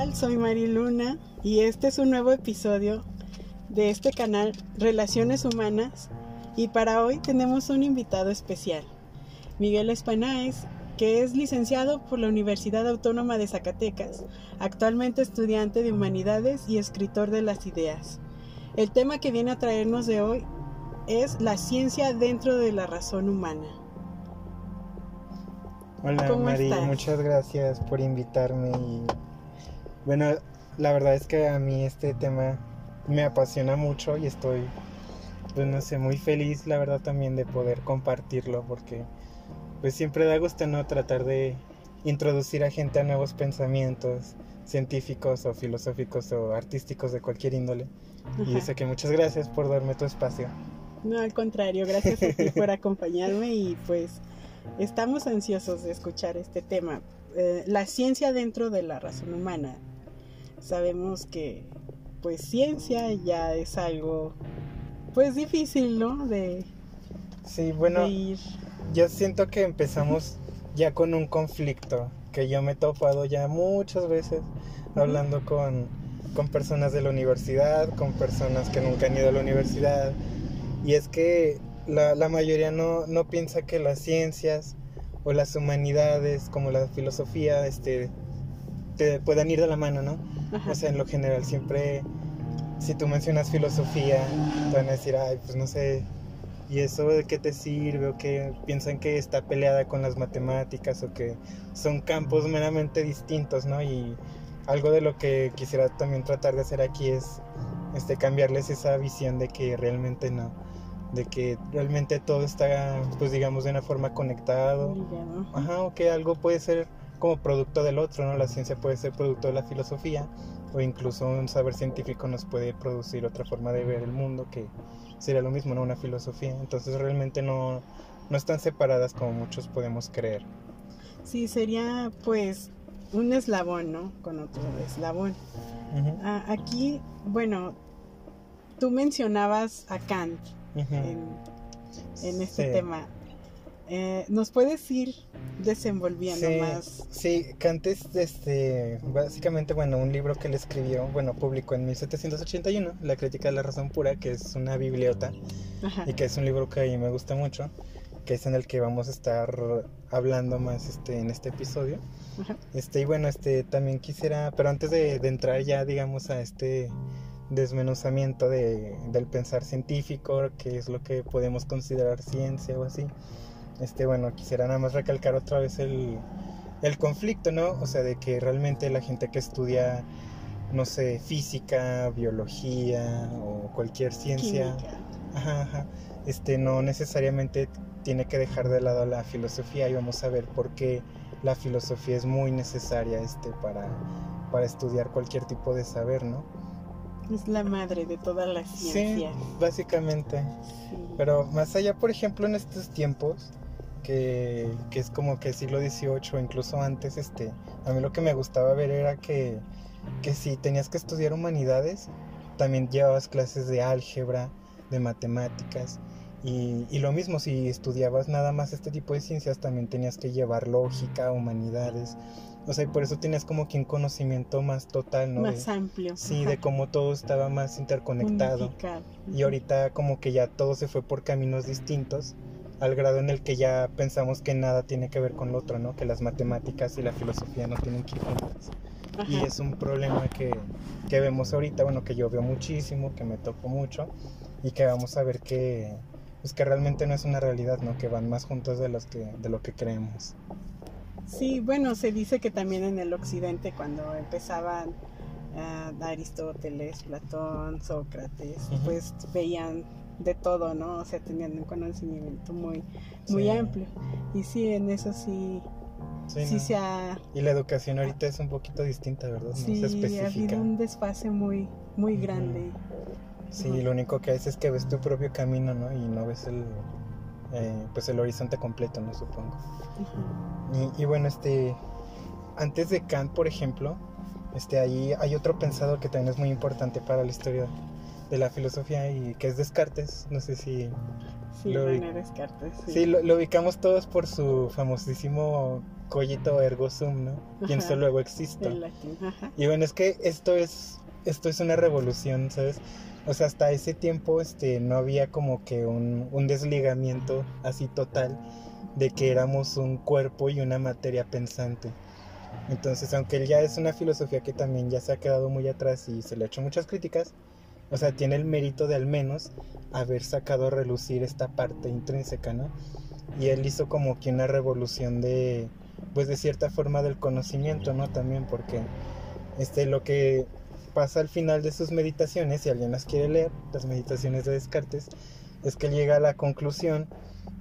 tal? Soy Mari Luna y este es un nuevo episodio de este canal Relaciones Humanas y para hoy tenemos un invitado especial, Miguel Espanáez, que es licenciado por la Universidad Autónoma de Zacatecas, actualmente estudiante de Humanidades y escritor de las ideas. El tema que viene a traernos de hoy es la ciencia dentro de la razón humana. Hola ¿Cómo Mari, estás? muchas gracias por invitarme y bueno, la verdad es que a mí este tema me apasiona mucho y estoy, pues no sé, muy feliz la verdad también de poder compartirlo porque pues siempre da gusto no tratar de introducir a gente a nuevos pensamientos científicos o filosóficos o artísticos de cualquier índole. Y sé que muchas gracias por darme tu espacio. No, al contrario, gracias a ti por acompañarme y pues estamos ansiosos de escuchar este tema. Eh, la ciencia dentro de la razón humana. Sabemos que pues ciencia ya es algo pues difícil, ¿no? De, Sí, bueno, de ir. Yo siento que empezamos ya con un conflicto que yo me he topado ya muchas veces hablando con, con personas de la universidad, con personas que nunca han ido a la universidad. Y es que la, la mayoría no, no piensa que las ciencias o las humanidades, como la filosofía, este, te puedan ir de la mano, ¿no? Ajá. O sea, en lo general siempre, si tú mencionas filosofía, te van a decir, ay, pues no sé, ¿y eso de qué te sirve? O que piensan que está peleada con las matemáticas o que son campos meramente distintos, ¿no? Y algo de lo que quisiera también tratar de hacer aquí es este, cambiarles esa visión de que realmente no, de que realmente todo está, pues digamos, de una forma conectado. Ajá, o que algo puede ser como producto del otro, ¿no? La ciencia puede ser producto de la filosofía o incluso un saber científico nos puede producir otra forma de ver el mundo que sería lo mismo, ¿no? Una filosofía. Entonces realmente no, no están separadas como muchos podemos creer. Sí, sería pues un eslabón, ¿no? Con otro eslabón. Ah, aquí, bueno, tú mencionabas a Kant en, en este Sí. tema. Eh, ¿Nos puedes ir desenvolviendo Sí, más? sí, Kant es este, básicamente, bueno, un libro que él escribió, bueno, publicó en 1781, La crítica de la razón pura, que es una bibliota Ajá. y que es un libro que a mí me gusta mucho, que es en el que vamos a estar hablando más este, en este episodio. Ajá. Este, y bueno, este, también quisiera, pero antes de, de entrar ya, digamos, a este desmenuzamiento de, del pensar científico, que es lo que podemos considerar ciencia o así, este, bueno, quisiera nada más recalcar otra vez el, el conflicto, ¿no? O sea, de que realmente la gente que estudia, no sé, física, biología o cualquier ciencia. Ajá, ajá. Este, no necesariamente tiene que dejar de lado la filosofía y vamos a ver por qué la filosofía es muy necesaria este, para, para estudiar cualquier tipo de saber, ¿no? Es la madre de todas las Sí, ciencias. básicamente. Sí. Pero más allá, por ejemplo, en estos tiempos, que, que es como que siglo XVIII o incluso antes, este, a mí lo que me gustaba ver era que, que si tenías que estudiar humanidades, también llevabas clases de álgebra, de matemáticas. Y, y lo mismo, si estudiabas nada más este tipo de ciencias, también tenías que llevar lógica, humanidades. O sea, y por eso tenías como que un conocimiento más total, ¿no? Más De- amplio. sí, Ajá. de cómo todo estaba más interconectado. Unificado. Y ahorita como que ya todo se fue por caminos distintos, al grado en el que ya pensamos que nada tiene que ver con lo otro, ¿no? Que las matemáticas y la filosofía no tienen que ir juntas. Y es un problema que, que vemos ahorita, bueno, que yo veo muchísimo, que me toco mucho, y que vamos a ver que, pues que realmente no es una realidad, ¿no? Que van más juntos de, los que, de lo que creemos. Sí, bueno, se dice que también en el occidente cuando empezaban ah, Aristóteles, Platón, Sócrates, Ujú. pues veían de todo, ¿no? O sea, tenían un conocimiento muy, muy Sí. amplio. Y sí, en eso sí, Sí, sí ¿no? se ha, Y la educación ahorita es un poquito distinta, ¿verdad? No sí, se ha habido un desfase muy, muy grande. Sí, lo único que haces es que ves tu propio camino, ¿no? Y no ves el, eh, pues el horizonte completo, ¿no? Supongo. Y, y bueno, este, antes de Kant, por ejemplo, este, ahí hay otro pensador que también es muy importante para la historia de la filosofía y que es Descartes. No sé si, Sí, Lo René Descartes. sí, lo, lo ubicamos todos por su famosísimo cogito ergo sum, ¿no? Pienso luego existo. En latín, ajá. Y bueno, es que esto es, esto es una revolución, ¿sabes? O sea, hasta ese tiempo este, no había como que un, un desligamiento así total de que éramos un cuerpo y una materia pensante. Entonces, aunque ya es una filosofía que también ya se ha quedado muy atrás y se le ha hecho muchas críticas, o sea, tiene el mérito de al menos haber sacado a relucir esta parte intrínseca, ¿no? Y él hizo como que una revolución de, pues de cierta forma del conocimiento, ¿no? También porque este, lo que pasa al final de sus meditaciones, si alguien las quiere leer, las meditaciones de Descartes, es que él llega a la conclusión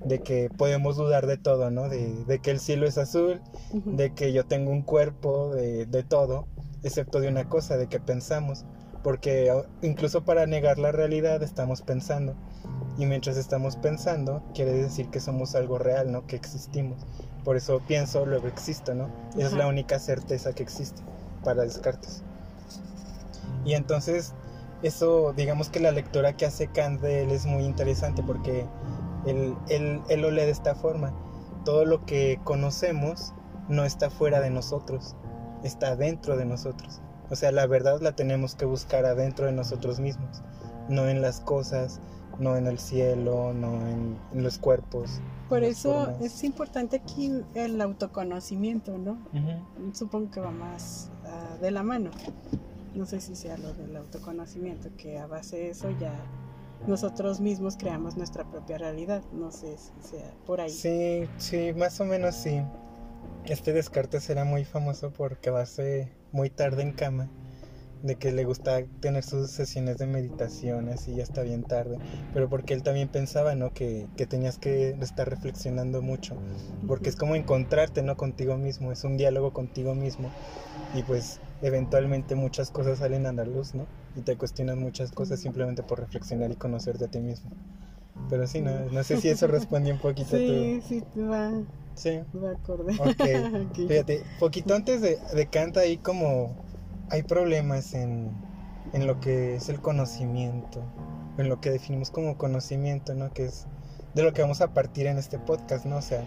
de que podemos dudar de todo, ¿no? De, de que el cielo es azul, de que yo tengo un cuerpo, de, de todo, excepto de una cosa, de que pensamos. Porque incluso para negar la realidad estamos pensando. Y mientras estamos pensando, quiere decir que somos algo real, ¿no? Que existimos. Por eso pienso, luego existo, ¿no? Es la única certeza que existe para Descartes. Y entonces, eso, digamos que la lectura que hace Kant de él es muy interesante porque él, él, él lo lee de esta forma. Todo lo que conocemos no está fuera de nosotros, está dentro de nosotros. O sea, la verdad la tenemos que buscar adentro de nosotros mismos, no en las cosas, no en el cielo, no en, en los cuerpos. Por eso formas. es importante aquí el autoconocimiento, ¿no? Supongo que va más ah, de la mano. No sé si sea lo del autoconocimiento, que a base de eso ya nosotros mismos creamos nuestra propia realidad. No sé si sea por ahí. Sí, sí, más o menos sí. Este Descartes era muy famoso por quedarse muy tarde en cama, de que le gustaba tener sus sesiones de meditación así hasta bien tarde, pero porque él también pensaba, ¿no? Que, que tenías que estar reflexionando mucho, porque es como encontrarte, ¿no? Contigo mismo, es un diálogo contigo mismo y pues eventualmente muchas cosas salen a la luz, ¿no? Y te cuestionas muchas cosas simplemente por reflexionar y conocerte a ti mismo. Pero sí, no, no sé si eso respondió un poquito a Sí, sí, va, tu... Sí. va acorde. Ok, Ok. Fíjate, poquito antes de, de Kant ahí como hay problemas en, en lo que es el conocimiento, en lo que definimos como conocimiento, ¿no? Que es de lo que vamos a partir en este podcast, ¿no? O sea,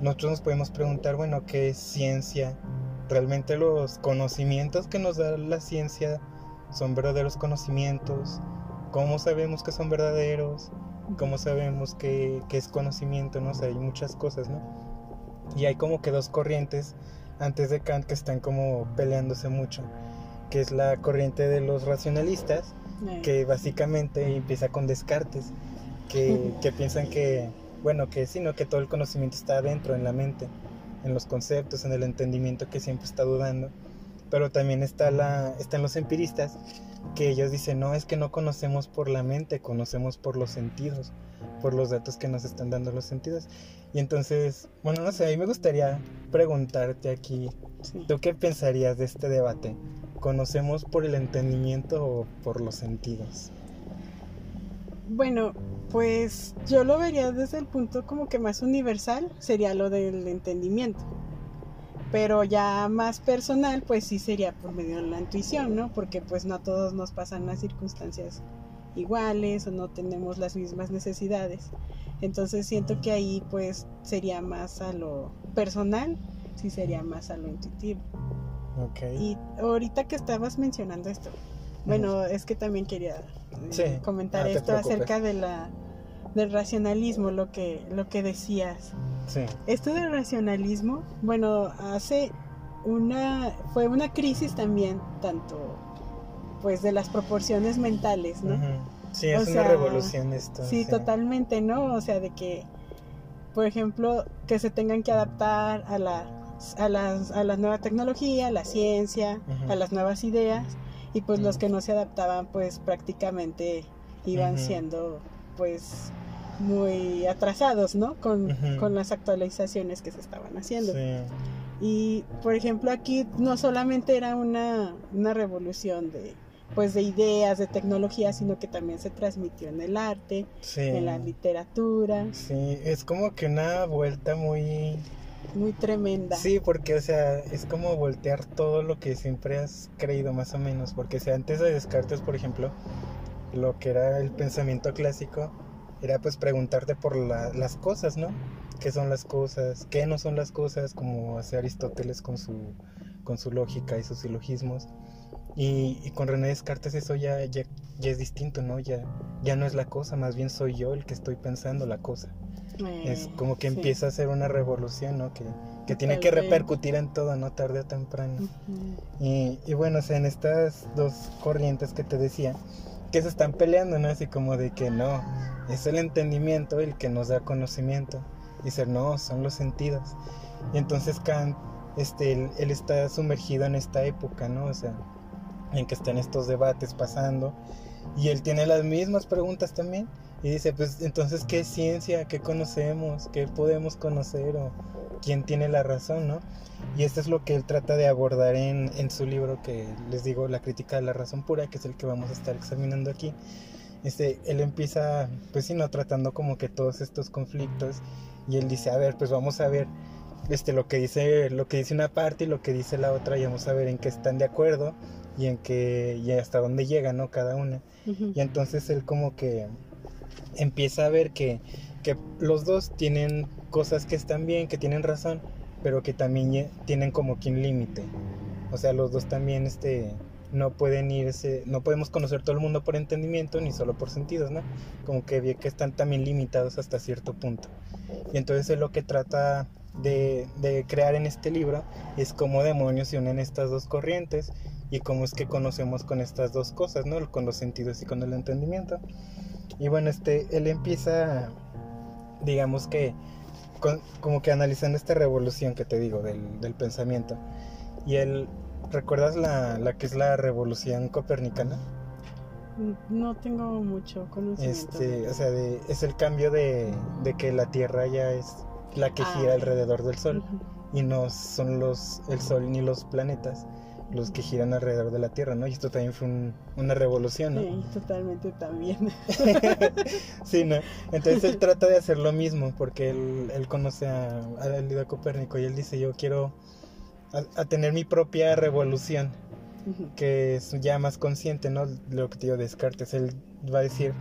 nosotros nos podemos preguntar, bueno, ¿qué es ciencia? ¿Realmente los conocimientos que nos da la ciencia son verdaderos conocimientos? ¿Cómo sabemos que son verdaderos? ¿Cómo sabemos que, que es conocimiento? ¿no? O sea, hay muchas cosas, ¿no? Y hay como que dos corrientes antes de Kant que están como peleándose mucho, que es la corriente de los racionalistas, Eh, que básicamente empieza con Descartes, que, que piensan que, bueno, que sí, ¿no? que todo el conocimiento está adentro, en la mente, en los conceptos, en el entendimiento que siempre está dudando. Pero también está la, están los empiristas, que ellos dicen, no, es que no conocemos por la mente, conocemos por los sentidos, por los datos que nos están dando los sentidos. Y entonces, bueno, no sé, a mí me gustaría preguntarte aquí, sí. ¿tú qué pensarías de este debate? ¿Conocemos por el entendimiento o por los sentidos? Bueno, pues yo lo vería desde el punto como que más universal, sería lo del entendimiento. Pero ya más personal, pues sí sería por medio de la intuición, ¿no? Porque pues no a todos nos pasan las circunstancias iguales o no tenemos las mismas necesidades. Entonces siento que ahí pues sería más a lo personal, sí sería más a lo intuitivo. Ok. Y ahorita que estabas mencionando esto, bueno, es que también quería eh, Sí, comentar no te esto acerca de la del racionalismo, lo que lo que decías. Sí. Esto del racionalismo, bueno, hace una fue una crisis también tanto pues de las proporciones mentales, ¿no? Sí, O es sea, una revolución esto. Sí, totalmente, ¿no? O sea, de que, por ejemplo, que se tengan que adaptar a la, a las, a la nueva tecnología, a la ciencia, a las nuevas ideas, y pues los que no se adaptaban, pues prácticamente iban siendo, pues, muy atrasados, ¿no? Con, Ujú. con las actualizaciones que se estaban haciendo. Sí. Y, por ejemplo, aquí no solamente era una, una revolución de pues de ideas, de tecnología, sino que también se transmitió en el arte, Sí. en la literatura, Sí, es como que una vuelta muy... muy tremenda. Sí, porque, o sea, es como voltear todo lo que siempre has creído, más o menos. Porque, o sea, antes de Descartes, por ejemplo, lo que era el pensamiento clásico era, pues, preguntarte por la- las cosas, ¿no? qué son las cosas, qué no son las cosas, como hace Aristóteles con su, con su lógica y sus silogismos. Y, con René Descartes eso ya, ya, es distinto, ¿no? Ya, ya no es la cosa, más bien soy yo el que estoy pensando la cosa. es eh, como que empieza a ser una revolución, ¿no? Que, que tiene que repercutir en todo, ¿no? Tarde o temprano. y, y, bueno, o sea, en estas dos corrientes que te decía, que se están peleando, ¿no? Así como de que no, es el entendimiento el que nos da conocimiento. Dice, no, son los sentidos. Y entonces Kant, este, él, él está sumergido en esta época, ¿no? O sea, en que están estos debates pasando. Y él tiene las mismas preguntas también. Y dice, pues entonces, ¿qué es ciencia? ¿Qué conocemos? ¿Qué podemos conocer? ¿O quién tiene la razón? ¿no? Y esto es lo que él trata de abordar en, en su libro que les digo, La crítica de la razón pura, que es el que vamos a estar examinando aquí. Este, él empieza, pues sí, no tratando como que todos estos conflictos y él dice, a ver, pues vamos a ver este, lo que dice lo que dice una parte y lo que dice la otra y vamos a ver en qué están de acuerdo y en qué y hasta dónde llega, ¿no? Cada una. Y entonces él como que empieza a ver que, que los dos tienen cosas que están bien, que tienen razón, pero que también tienen como que un límite. O sea, los dos también este no pueden irse, no podemos conocer todo el mundo por entendimiento ni solo por sentidos, ¿no? Como que que están también limitados hasta cierto punto. Y entonces es lo que trata de, de crear en este libro es cómo demonios se unen estas dos corrientes y cómo es que conocemos con estas dos cosas, ¿no? Con los sentidos y con el entendimiento. Y bueno, este, él empieza, digamos que, como que analizando esta revolución que te digo del, del pensamiento. Y él, ¿recuerdas la, la, que es la revolución copernicana? No tengo mucho conocimiento. Este, o sea, es el cambio de, de, que la Tierra ya es la que gira ah, alrededor del Sol y no son los el Sol ni los planetas los que giran alrededor de la Tierra, ¿no? Y esto también fue una revolución, ¿no? Sí, totalmente también. sí, ¿no? Entonces él trata de hacer lo mismo porque él, él conoce a, a Copérnico y él dice, yo quiero a, tener mi propia revolución, que es ya más consciente, ¿no? Lo que te digo Descartes, él va a decir,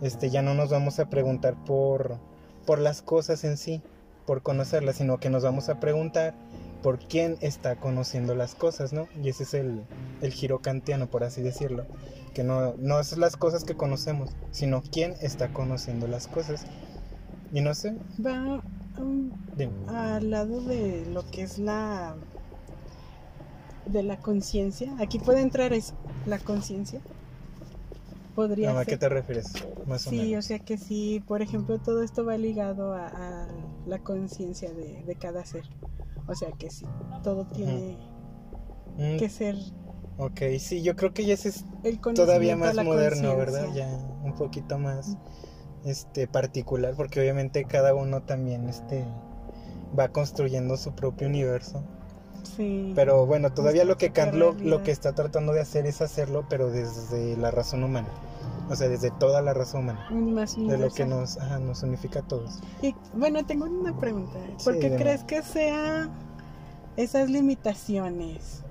este, ya no nos vamos a preguntar por, por las cosas en sí, por conocerlas, sino que nos vamos a preguntar por quién está conociendo las cosas, ¿no? Y ese es el, el giro kantiano, por así decirlo. Que no, no es las cosas que conocemos, sino quién está conociendo las cosas. Y no sé. Va um, al lado de lo que es la. de la conciencia. Aquí puede entrar eso, la conciencia. Podría ¿A qué te refieres? Más sí, o, sea que sí, por ejemplo, todo esto va ligado a, la conciencia de, de cada ser. O sea que sí, todo tiene mm. que ser. Ok, sí, yo creo que ya es todavía más moderno, ¿verdad? Ya un poquito más este particular, porque obviamente cada uno también este va construyendo su propio universo. Sí. Pero bueno, todavía lo que Kant lo, que está tratando de hacer es hacerlo, pero desde la razón humana. O sea, desde toda la razón humana. de lo que nos, nos unifica a todos. Y bueno, tengo una pregunta. ¿Por qué crees que sea esas limitaciones?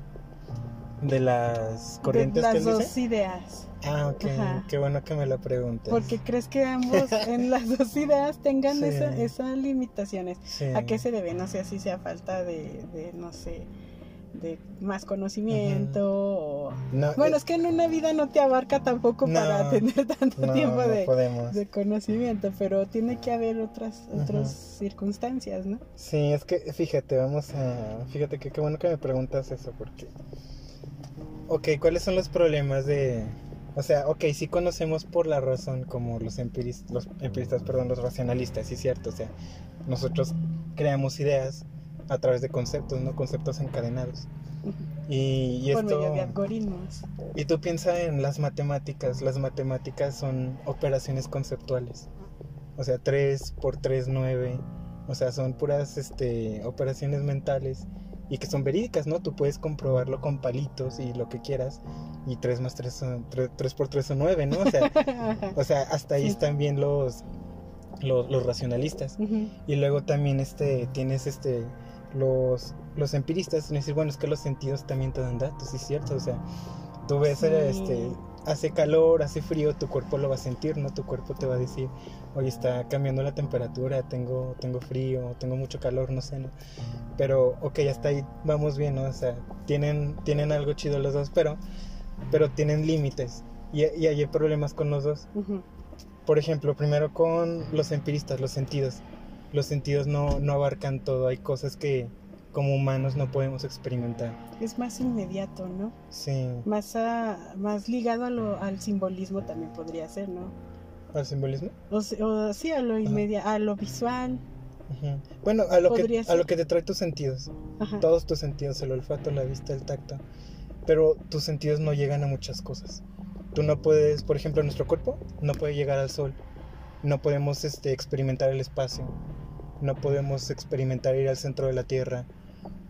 De las corrientes de las dos ideas. Ah, ok. Qué bueno que me lo preguntes. Porque crees que ambos en las dos ideas tengan esas limitaciones. ¿A qué se debe? No sé si sea falta de, de no sé, de más conocimiento. bueno, es que en una vida no te abarca tampoco para tener tanto tiempo de, conocimiento, pero tiene que haber otras, otras circunstancias, ¿no? Sí, es que fíjate, vamos a... Fíjate que qué bueno que me preguntas eso, porque... Ok, ¿cuáles son los problemas de... O sea, ok, sí conocemos por la razón como los empiristas, los empiristas, perdón, los racionalistas, sí cierto, o sea, nosotros creamos ideas a través de conceptos, ¿no? Conceptos encadenados. Y, y Por medio de algoritmos. Y tú piensas en las matemáticas. Las matemáticas son operaciones conceptuales. O sea, 3 por 3, 9. O sea, son puras este, operaciones mentales y que son verídicas, ¿no? Tú puedes comprobarlo con palitos y lo que quieras. Y 3 más 3 son 3, por 3 son 9, ¿no? O sea, o sea hasta ahí están bien los, los, racionalistas. Y luego también este, tienes este los, los empiristas decir, bueno, es que los sentidos también te dan datos, ¿sí es cierto? O sea, tú ves, este, hace calor, hace frío, tu cuerpo lo va a sentir, ¿no? Tu cuerpo te va a decir, oye, está cambiando la temperatura, tengo, tengo frío, tengo mucho calor, no sé, ¿no? Pero, ok, hasta ahí vamos bien, ¿no? O sea, tienen, tienen algo chido los dos, pero, pero tienen límites. Y, y hay problemas con los dos. Por ejemplo, primero con los empiristas, los sentidos. Los sentidos no, no abarcan todo, hay cosas que como humanos no podemos experimentar. Es más inmediato, ¿no? Sí. Más, más ligado a lo, al simbolismo también podría ser, ¿no? ¿Al simbolismo? O, sí, a lo inmediato, a lo visual. Bueno, a lo, que, a lo que te trae tus sentidos. Todos tus sentidos, el olfato, la vista, el tacto. Pero tus sentidos no llegan a muchas cosas. Tú no puedes, por ejemplo, nuestro cuerpo no puede llegar al sol. No podemos este, experimentar el espacio. No podemos experimentar ir al centro de la Tierra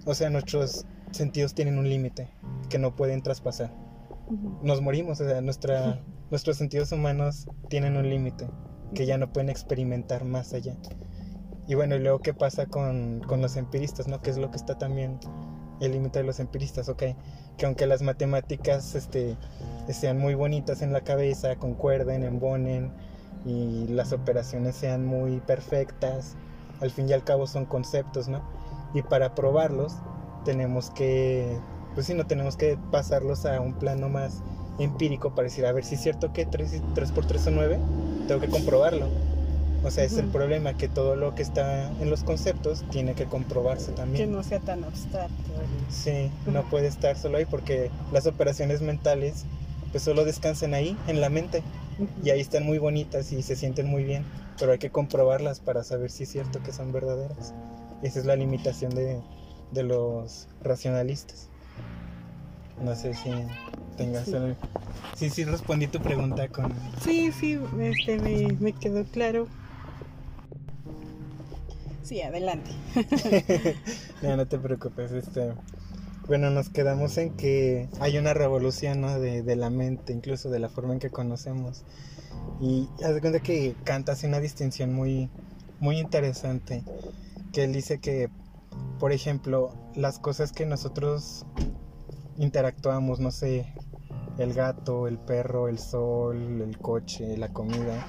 o sea, nuestros sentidos tienen un límite que no pueden traspasar. Nos morimos, o sea, nuestra, nuestros sentidos humanos tienen un límite que ya no pueden experimentar más allá. Y bueno, y luego qué pasa con, con los empiristas, ¿no? Que es lo que está también el límite de los empiristas, ok. Que aunque las matemáticas este, sean muy bonitas en la cabeza, concuerden, embonen y las operaciones sean muy perfectas, al fin y al cabo son conceptos, ¿no? y para probarlos tenemos que, pues sí, no tenemos que pasarlos a un plano más empírico para decir, a ver si es cierto que 3, 3 por 3 son 9, tengo que comprobarlo. O sea, es el problema, que todo lo que está en los conceptos tiene que comprobarse también. Que no sea tan abstracto. Sí, no puede estar solo ahí porque las operaciones mentales pues solo descansan ahí, en la mente. Y ahí están muy bonitas y se sienten muy bien, pero hay que comprobarlas para saber si es cierto que son verdaderas. Esa es la limitación de, los racionalistas. No sé si tengas sí. Sí, sí respondí tu pregunta con... Sí, sí, este, me, quedó claro. Sí, adelante. no, no te preocupes, este... Bueno, nos quedamos en que hay una revolución ¿no? de, la mente, incluso de la forma en que conocemos. Y haz cuenta que Kant hace una distinción muy, muy interesante que él dice que, por ejemplo, las cosas que nosotros interactuamos, no sé, el gato, el perro, el sol, el coche, la comida,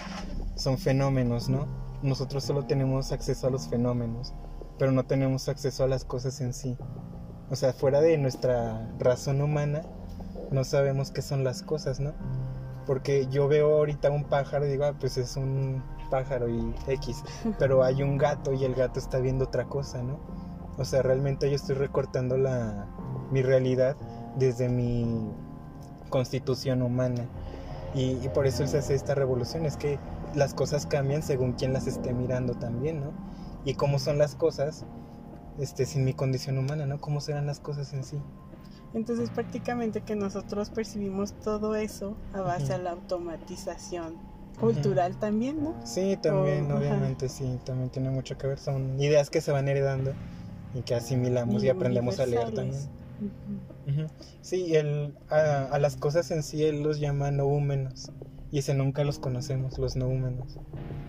son fenómenos, ¿no? Nosotros solo tenemos acceso a los fenómenos, pero no tenemos acceso a las cosas en sí. O sea, fuera de nuestra razón humana, no sabemos qué son las cosas, ¿no? Porque yo veo ahorita un pájaro y digo, ah, pues es un pájaro y X, pero hay un gato y el gato está viendo otra cosa, ¿no? O sea, realmente yo estoy recortando la, mi realidad desde mi constitución humana. Y, por eso se hace esta revolución, es que las cosas cambian según quien las esté mirando también, ¿no? Y cómo son las cosas este, sin mi condición humana, ¿no? ¿Cómo serán las cosas en sí? Entonces prácticamente que nosotros percibimos todo eso a base a la automatización cultural también, ¿no? Sí, también, obviamente, sí, también tiene mucho que ver. Son ideas que se van heredando y que asimilamos y, aprendemos a leer también. Sí, el, a, las cosas en sí él los llama noúmenos y ese nunca los conocemos, los noúmenos.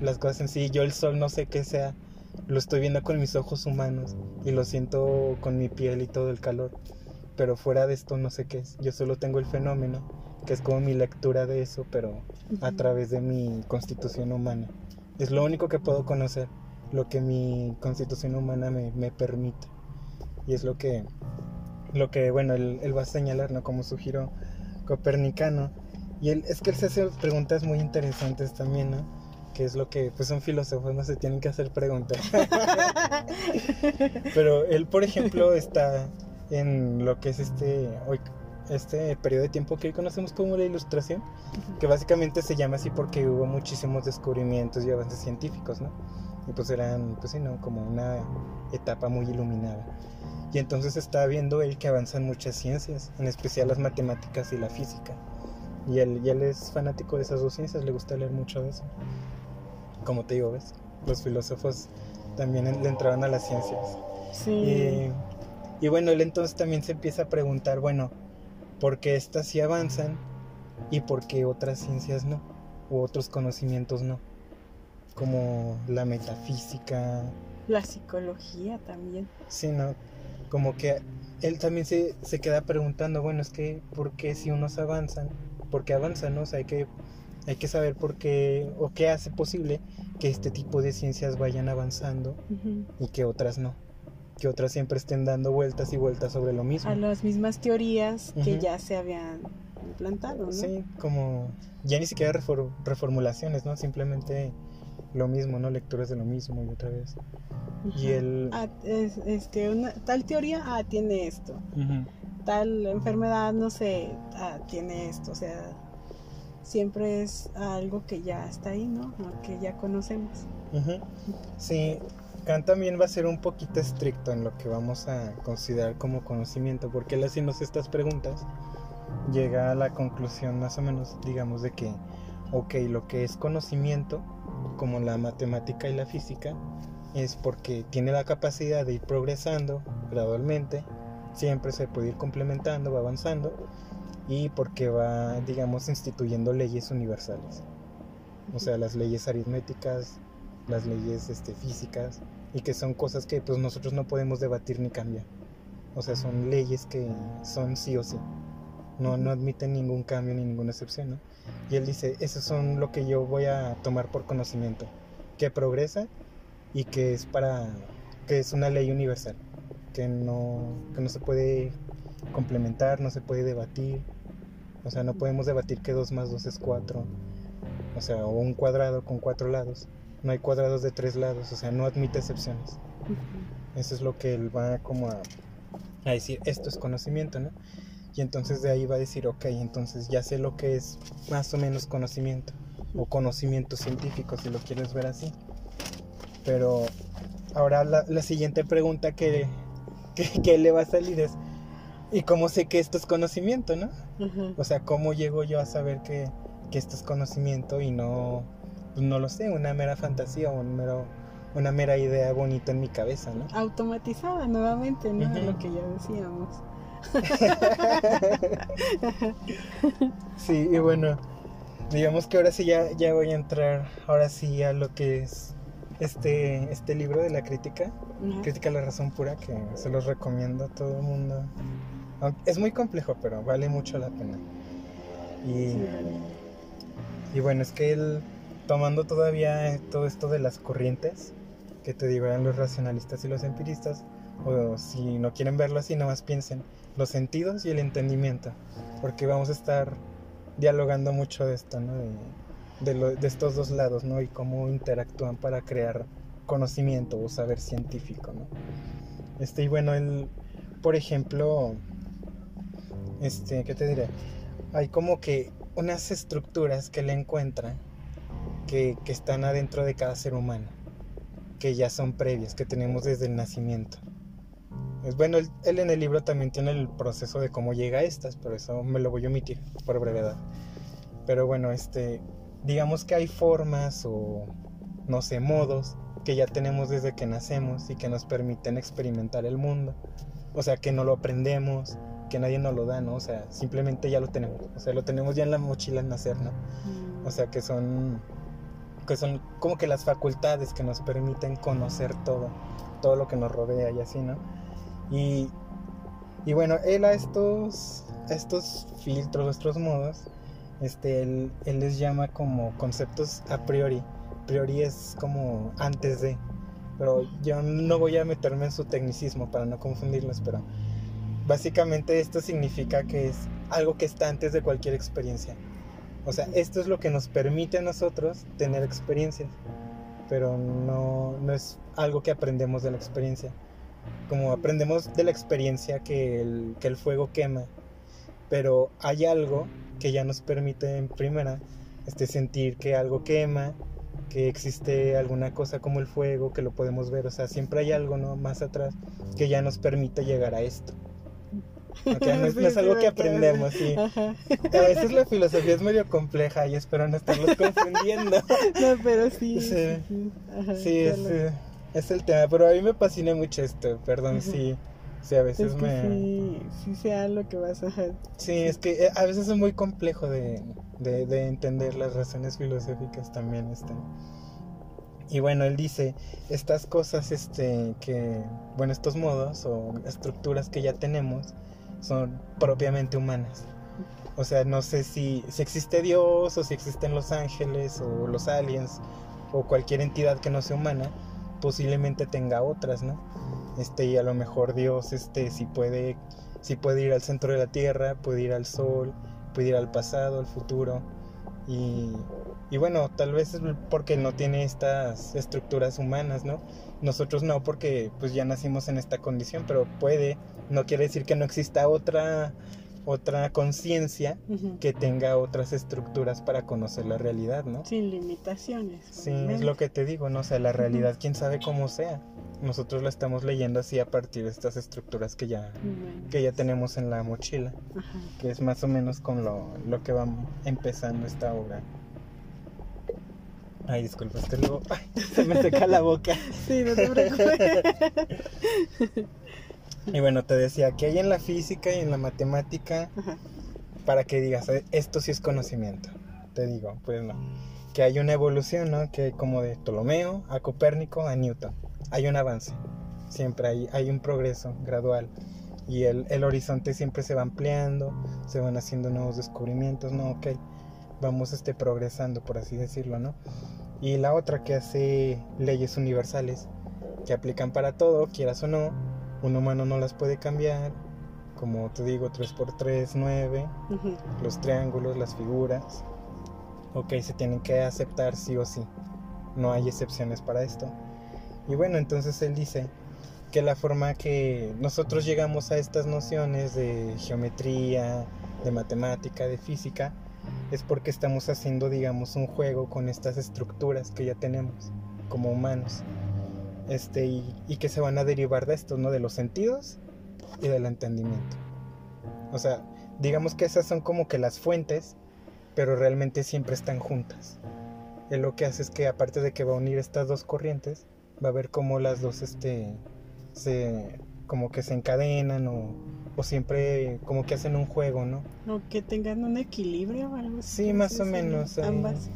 Las cosas en sí, yo el sol no sé qué sea, lo estoy viendo con mis ojos humanos y lo siento con mi piel y todo el calor, pero fuera de esto no sé qué es, yo solo tengo el fenómeno que es como mi lectura de eso, pero a través de mi constitución humana. Es lo único que puedo conocer, lo que mi constitución humana me, me permite. Y es lo que, lo que bueno, él, él, va a señalar, ¿no? Como su giro copernicano. Y él, es que él se hace preguntas muy interesantes también, ¿no? Que es lo que, pues son filósofos, no se tienen que hacer preguntas. Pero él, por ejemplo, está en lo que es este, hoy este periodo de tiempo que hoy conocemos como la ilustración, que básicamente se llama así porque hubo muchísimos descubrimientos y avances científicos, ¿no? Y pues eran, pues sí, ¿no? Como una etapa muy iluminada. Y entonces está viendo él que avanzan muchas ciencias, en especial las matemáticas y la física. Y él, y él es fanático de esas dos ciencias, le gusta leer mucho de eso. Como te digo, ¿ves? Los filósofos también le entraron a las ciencias. Sí. Y, y bueno, él entonces también se empieza a preguntar, bueno, porque estas sí avanzan y porque otras ciencias no, u otros conocimientos no, como la metafísica. La psicología también. Sí, ¿no? Como que él también se, se queda preguntando, bueno, es que, ¿por qué si unos avanzan, por qué avanza, ¿no? O sea, hay que, hay que saber por qué o qué hace posible que este tipo de ciencias vayan avanzando Ujú. y que otras no. Que otras siempre estén dando vueltas y vueltas sobre lo mismo. A las mismas teorías que Ujú. ya se habían implantado, ¿no? Sí, como ya ni siquiera refor- reformulaciones, ¿no? Simplemente lo mismo, ¿no? Lecturas de lo mismo y otra vez. Y Ajá. el... Ah, es- este, una, tal teoría ah, tiene esto, tal enfermedad, no sé, ah, tiene esto, o sea, siempre es algo que ya está ahí, ¿no? O Que ya conocemos. Sí, Kant también va a ser un poquito estricto en lo que vamos a considerar como conocimiento, porque él haciéndose estas preguntas llega a la conclusión más o menos, digamos, de que, ok, lo que es conocimiento, como la matemática y la física, es porque tiene la capacidad de ir progresando gradualmente, siempre se puede ir complementando, va avanzando, y porque va, digamos, instituyendo leyes universales. O sea, las leyes aritméticas, las leyes este, físicas, y que son cosas que pues nosotros no podemos debatir ni cambiar. O sea, son leyes que son sí o sí. No, no admiten ningún cambio ni ninguna excepción, ¿no? Y él dice, eso son lo que yo voy a tomar por conocimiento, que progresa y que es para, que es una ley universal, que no, que no se puede complementar, no se puede debatir, o sea, no podemos debatir que 2 más 2 es 4, o sea, o un cuadrado con cuatro lados, no hay cuadrados de tres lados, o sea, no admite excepciones. Eso es lo que él va como a, a decir, esto es conocimiento, ¿no? Y entonces de ahí va a decir, ok, entonces ya sé lo que es más o menos conocimiento, o conocimiento científico, si lo quieres ver así. Pero ahora la, la siguiente pregunta que, que, que le va a salir es, ¿y cómo sé que esto es conocimiento, no? O sea, ¿cómo llego yo a saber que, que esto es conocimiento y no, pues no lo sé, una mera fantasía o un mero, una mera idea bonita en mi cabeza, ¿no? Automatizada nuevamente, ¿no? Ujú. Lo que ya decíamos. Sí, y bueno, digamos que ahora sí ya, ya voy a entrar, ahora sí a lo que es este, este libro de la crítica. Crítica a la Razón Pura, que se los recomiendo a todo el mundo. Es muy complejo, pero vale mucho la pena. Y, y bueno, es que él, tomando todavía todo esto de las corrientes, que te digo, eran los racionalistas y los empiristas, o si no quieren verlo así, nomás piensen los sentidos y el entendimiento, porque vamos a estar dialogando mucho de esto, ¿no? De, de lo- de estos dos lados, ¿no? Y cómo interactúan para crear conocimiento o saber científico, ¿no? Este, y bueno, él, por ejemplo, este, ¿qué te diré? Hay como que unas estructuras que le encuentra que, que están adentro de cada ser humano, que ya son previas, que tenemos desde el nacimiento. Es bueno, él, él en el libro también tiene el proceso de cómo llega a estas, pero eso me lo voy a omitir por brevedad. Pero bueno, este, digamos que hay formas o no sé, modos que ya tenemos desde que nacemos y que nos permiten experimentar el mundo. O sea, que no lo aprendemos, que nadie nos lo da, ¿no? O sea, simplemente ya lo tenemos. O sea, lo tenemos ya en la mochila al nacer, ¿no? Mm. O sea, que son que son como que las facultades que nos permiten conocer todo, todo lo que nos rodea y así, ¿no? Y, y bueno, él a estos, a estos filtros, a estos modos, este, él, él les llama como conceptos a priori. A priori es como antes de, pero yo no voy a meterme en su tecnicismo para no confundirlos, pero básicamente esto significa que es algo que está antes de cualquier experiencia. O sea, esto es lo que nos permite a nosotros tener experiencias, pero no, no es algo que aprendemos de la experiencia. Como aprendemos de la experiencia que el, que el fuego quema, pero hay algo que ya nos permite en primera este, sentir que algo quema, que existe alguna cosa como el fuego, que lo podemos ver, o sea, siempre hay algo más atrás que ya nos permite llegar a esto. No, es, no es Sí, algo sí, que aprendemos, sí. Ajá. A veces la filosofía es medio compleja y espero no estarlos confundiendo. No, pero sí. Sí. Sí, sí. Ajá, Sí, es, eh, es el tema, pero a mí me fascina mucho esto, perdón si, si a veces Es que me... sí, sí sea lo que vas a. Sí, es que eh, a veces es muy complejo de, de, de entender las razones filosóficas también. Este. Y bueno, él dice, estas cosas este, que, bueno, estos modos o estructuras que ya tenemos son propiamente humanas. O sea, no sé si, si existe Dios o si existen los ángeles o los aliens o cualquier entidad que no sea humana, posiblemente tenga otras, ¿no? Este, y a lo mejor Dios, este, si puede, si puede ir al centro de la tierra, puede ir al sol, puede ir al pasado, al futuro. Y, y bueno, tal vez es porque no tiene estas estructuras humanas, ¿no? Nosotros no, porque pues ya nacimos en esta condición, pero puede, no quiere decir que no exista otra otra conciencia que tenga otras estructuras para conocer la realidad, ¿no? Sin limitaciones. Sí, es lo que te digo, ¿no? O sea, la realidad, quién sabe cómo sea. Nosotros la estamos leyendo así a partir de estas estructuras que ya, que ya tenemos en la mochila, que es más o menos con lo, lo que va empezando esta obra. Ay, disculpa, es que luego se me seca la boca. Sí, no te preocupes. Y bueno, te decía que hay en la física y en la matemática para que digas, esto sí es conocimiento. Te digo, pues no. Que hay una evolución, ¿no? Que como de Ptolomeo a Copérnico a Newton. Hay un avance. Siempre hay, hay un progreso gradual. Y el, el horizonte siempre se va ampliando, se van haciendo nuevos descubrimientos, ¿no? Ok, vamos este, progresando, por así decirlo, ¿no? Y la otra que hace leyes universales, que aplican para todo, quieras o no, un humano no las puede cambiar, como te digo, 3x3, 9, los triángulos, las figuras, ok, se tienen que aceptar sí o sí, no hay excepciones para esto. Y bueno, entonces él dice que la forma que nosotros llegamos a estas nociones de geometría, de matemática, de física, es porque estamos haciendo, digamos, un juego con estas estructuras que ya tenemos como humanos este, y, que se van a derivar de esto, ¿no? De los sentidos y del entendimiento. O sea, digamos que esas son como que las fuentes, pero realmente siempre están juntas. Y lo que hace es que aparte de que va a unir estas dos corrientes, va a ver cómo las dos, este, se, como que se encadenan o, o siempre como que hacen un juego, ¿no? O que tengan un equilibrio o algo así. Sí, más o menos. Ambas.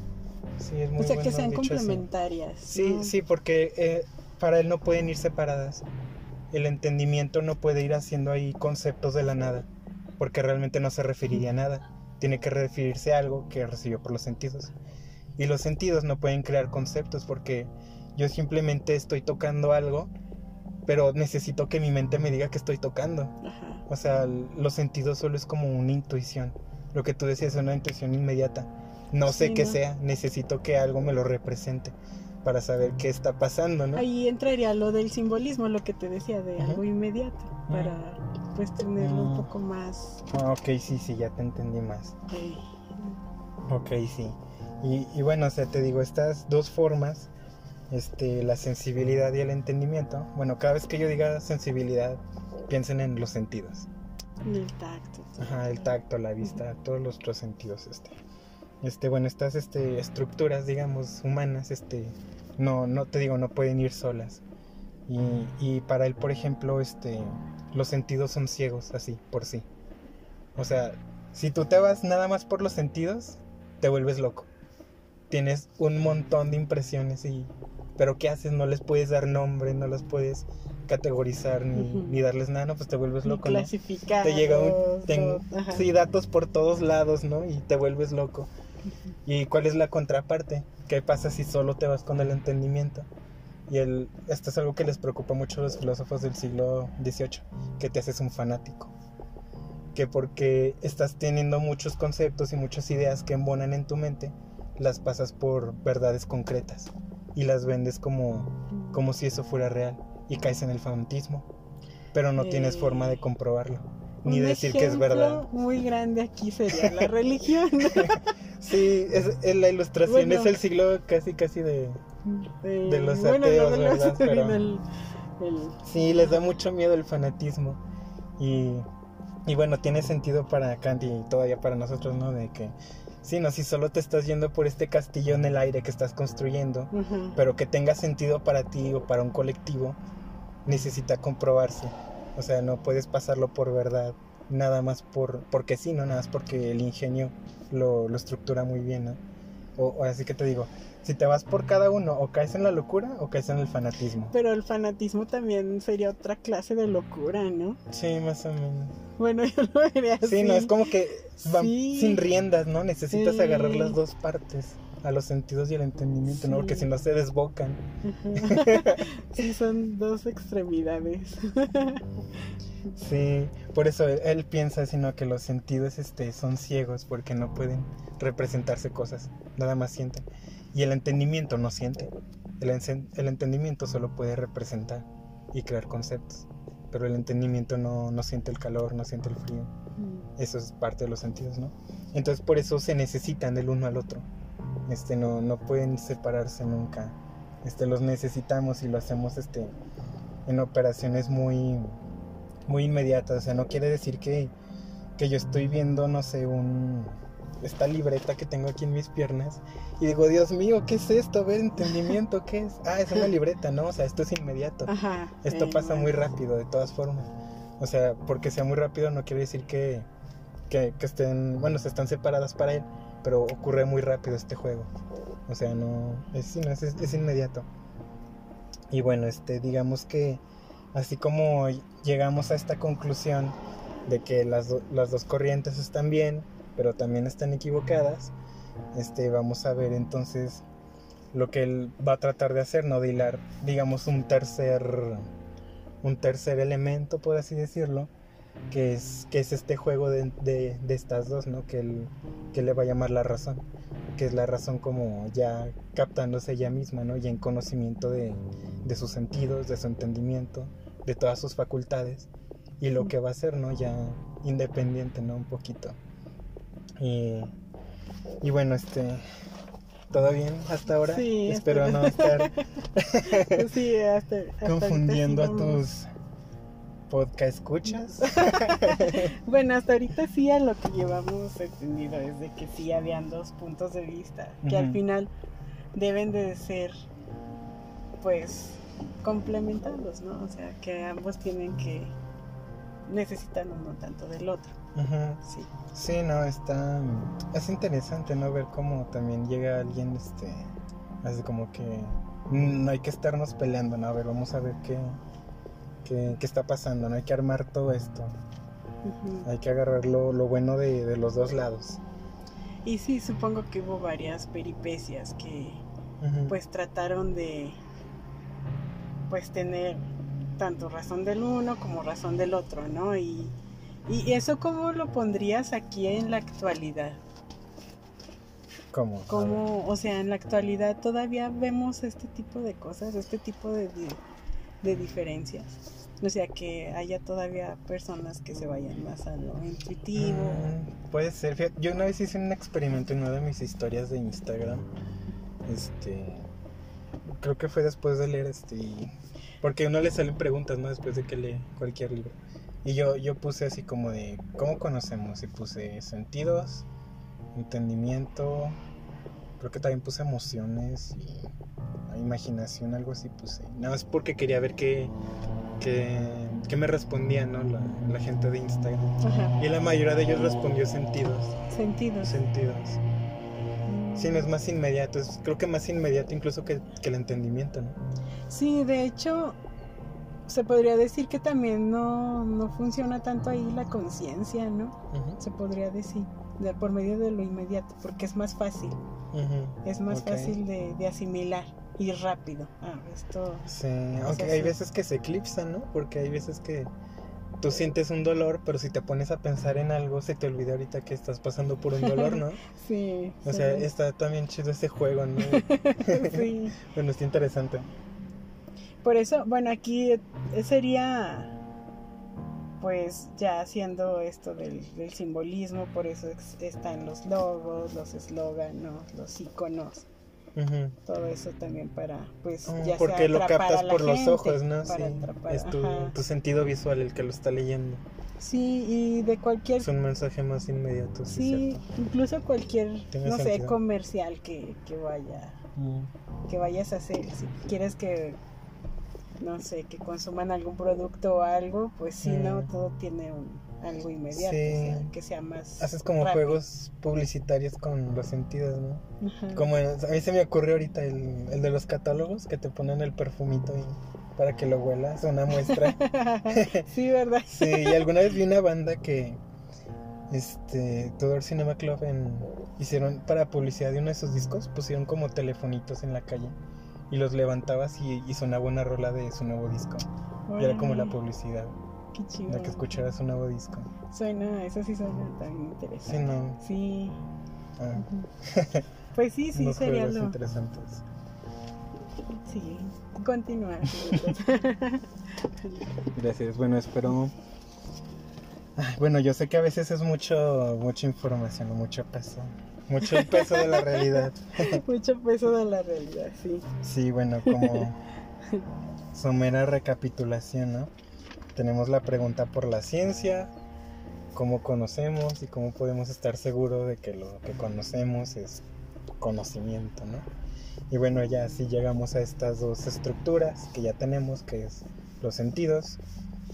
Sí, es muy o sea, que sean complementarias. Sí, sí, porque eh, para él no pueden ir separadas. El entendimiento no puede ir haciendo ahí conceptos de la nada, porque realmente no se referiría a nada. Tiene que referirse a algo que recibió por los sentidos. Y los sentidos no pueden crear conceptos porque yo simplemente estoy tocando algo, pero necesito que mi mente me diga que estoy tocando. O sea, los sentidos solo es como una intuición. Lo que tú decías es una intuición inmediata. No sé qué sea, necesito que algo me lo represente para saber qué está pasando, ¿no? Ahí entraría lo del simbolismo, lo que te decía, de algo inmediato, para pues tenerlo un mm. poco más... Ah, ok, sí, sí, ya te entendí más. Ok, sí. Y, bueno, o sea, te digo, estas dos formas, este, la sensibilidad y el entendimiento, bueno, cada vez que yo diga sensibilidad, piensen en los sentidos. El tacto. Ajá, el tacto, la vista, todos los otros sentidos, este. Este, bueno, estas este, estructuras, digamos, humanas, este, no, no te digo, no pueden ir solas. Y, y, para él, por ejemplo, este, los sentidos son ciegos, así, por sí. O sea, si tú te vas nada más por los sentidos, te vuelves loco. Tienes un montón de impresiones y... Pero ¿qué haces? No les puedes dar nombre, no las puedes categorizar ni, darles nada, no, pues te vuelves loco. Clasificar. Te llega un... sí, datos por todos lados, ¿no? Y te vuelves loco. ¿Y cuál es la contraparte? ¿Qué pasa si solo te vas con el entendimiento? Y el, esto es algo que les preocupa mucho a los filósofos del siglo XVIII, que te haces un fanático. Que porque estás teniendo muchos conceptos y muchas ideas que embonan en tu mente, las pasas por verdades concretas y las vendes como, como si eso fuera real y caes en el fanatismo, pero no tienes eh, forma de comprobarlo ni decir que es verdad. Muy grande aquí sería la religión. Sí, es, la ilustración es el siglo casi casi de, de los ateos, ¿verdad? Pero, Sí, les da mucho miedo el fanatismo. Y, y bueno, tiene sentido para Kant y todavía para nosotros, ¿no? De que, sí, no, si solo te estás yendo por este castillo en el aire que estás construyendo, pero que tenga sentido para ti o para un colectivo, necesita comprobarse. O sea, no puedes pasarlo por verdad nada más por porque sí, no nada más porque el ingenio lo, lo estructura muy bien, ¿no? O, así que te digo, si te vas por cada uno, o caes en la locura o caes en el fanatismo. Pero el fanatismo también sería otra clase de locura, ¿no? Sí, más o menos. Bueno, yo lo vería así. Sí, no, es como que van Sí. sin riendas, ¿no? Necesitas Sí. agarrar las dos partes, a los sentidos y el entendimiento, ¿no? Porque si no se desbocan. Sí, son dos extremidades. Sí, por eso él, él piensa, sino que los sentidos este, son ciegos porque no pueden representarse cosas, nada más sienten. Y el entendimiento no siente. El, el entendimiento solo puede representar y crear conceptos, pero el entendimiento no, no siente el calor, no siente el frío. Eso es parte de los sentidos, ¿no? Entonces por eso se necesitan del uno al otro. Este, no, no pueden separarse nunca. Este, los necesitamos y lo hacemos este, en operaciones muy, muy inmediatas. O sea, no quiere decir que, que yo estoy viendo, no sé, un, esta libreta que tengo aquí en mis piernas y digo, Dios mío, ¿qué es esto? A ver, entendimiento, ¿qué es? Ah, es una libreta, ¿no? O sea, esto es inmediato. Ajá. Esto sí, pasa bueno. muy rápido, de todas formas. O sea, porque sea muy rápido no quiere decir que, que, que estén, bueno, se están separadas para él, pero ocurre muy rápido este juego. O sea, no, es, sí, no, es, es inmediato. Y bueno, este, digamos que así como llegamos a esta conclusión de que las, do- las dos corrientes están bien, pero también están equivocadas, este, vamos a ver entonces lo que él va a tratar de hacer, no de hilar, digamos, un tercer, un tercer elemento, por así decirlo, que es, que es este juego de, de- de estas dos, ¿no? Que él, que le va a llamar la razón, que es la razón como ya captándose ella misma, ¿no? Ya en conocimiento de, de sus sentidos, de su entendimiento, de todas sus facultades, y lo que va a hacer, ¿no? Ya independiente, ¿no? Un poquito. Y, y bueno, este... ¿Todo bien hasta ahora? Sí, Espero hasta- no estar Sí, hasta, hasta ahorita confundiendo a tus podcast escuchas. Bueno, hasta ahorita sí a lo que llevamos entendido es de que sí habían dos puntos de vista que al final deben de ser pues complementados, ¿no? O sea, que ambos tienen que necesitan uno tanto del otro. Ujú. Sí. Sí, no, está. Es interesante, ¿no? Ver cómo también llega alguien, este. Así como que. mm, No hay que estarnos peleando, ¿no? A ver, vamos a ver qué. qué, qué está pasando, ¿no? Hay que armar todo esto. Hay que agarrar lo, lo bueno de, de los dos lados. Y sí, supongo que hubo varias peripecias que pues trataron de pues tener tanto razón del uno como razón del otro, ¿no? Y, y eso cómo lo pondrías aquí en la actualidad? ¿Cómo? Como, o sea, en la actualidad todavía vemos este tipo de cosas, este tipo de, de diferencias. O sea, que haya todavía personas que se vayan más a lo intuitivo. Mm, puede ser. Fíjate, Yo una vez hice un experimento en una de mis historias de Instagram. Este. Creo que fue después de leer este. Porque a uno le salen preguntas, ¿no? Después de que lee cualquier libro. Y yo, yo puse así como de. ¿Cómo conocemos? Y puse sentidos, entendimiento. Creo que también puse emociones y imaginación, algo así puse. Nada más porque quería ver qué, qué, qué me respondía, ¿no? La, la gente de Instagram. Ajá. Y la mayoría de ellos respondió sentidos. Sentidos. Sentidos. Mm. Sí, no es más inmediato. Es, creo que más inmediato incluso que, que el entendimiento, ¿no? Sí, de hecho, se podría decir que también no, no funciona tanto ahí la conciencia, ¿no? Se podría decir, de- por medio de lo inmediato, porque es más fácil, es más fácil de, de asimilar y rápido. Ah, esto, Sí, aunque hay veces que se eclipsan, ¿no? Porque hay veces que tú sientes un dolor, pero si te pones a pensar en algo, se te olvida ahorita que estás pasando por un dolor, ¿no? sí. O sí. sea, está también chido ese juego, ¿no? Sí. bueno, está interesante. Por eso, bueno, aquí sería, pues ya haciendo esto del, del simbolismo, por eso están los logos, los eslóganos, los iconos. Todo eso también para pues ya sea Porque lo captas por los ojos, ¿no? Sí, atrapar, es tu, tu sentido visual el que lo está leyendo. sí y de cualquier Es un mensaje más inmediato, sí, sí incluso cualquier no sé comercial que, que vaya Mm. que vayas a hacer si quieres que no sé, que consuman algún producto o algo, pues sí, ¿no? Mm. Todo tiene un, algo inmediato, Sí. o sea, que sea más... Haces como rápido. juegos publicitarios con los sentidos, ¿no? Ajá. Como el- a mí se me ocurrió ahorita el, el de los catálogos que te ponen el perfumito y para que lo huelas, una muestra. sí, ¿verdad? Sí, y alguna vez vi una banda que este Tudor Cinema Club en, hicieron para publicidad de uno de sus discos, pusieron como telefonitos en la calle y los levantabas y, y sonaba una rola de su nuevo disco. Y era como la publicidad Qué chido. de que escucharas su nuevo disco. Suena, eso sí suena también Sí, interesante. no. Sí. Ah. Pues sí, sí, unos sería lo... interesantes. Sí, continuar. Gracias. Bueno, espero. Bueno, yo sé que a veces es mucho, mucha información, o mucho peso. Mucho peso de la realidad. Mucho peso de la realidad, sí. Sí, bueno, como somera recapitulación, ¿no? Tenemos la pregunta por la ciencia, cómo conocemos y cómo podemos estar seguros de que lo que conocemos es conocimiento, ¿no? Y bueno, ya así llegamos a estas dos estructuras que ya tenemos, que es los sentidos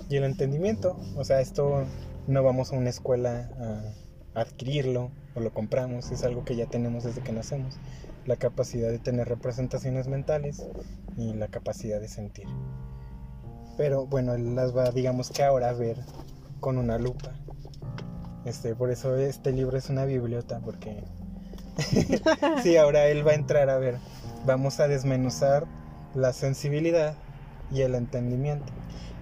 y el entendimiento. O sea, esto no vamos a una escuela a adquirirlo o lo compramos, es algo que ya tenemos desde que nacemos. La capacidad de tener representaciones mentales y la capacidad de sentir. Pero bueno, él las va, digamos que ahora a ver con una lupa. Este, por eso este libro es una bibliota, porque sí, ahora él va a entrar a ver. Vamos a desmenuzar la sensibilidad y el entendimiento.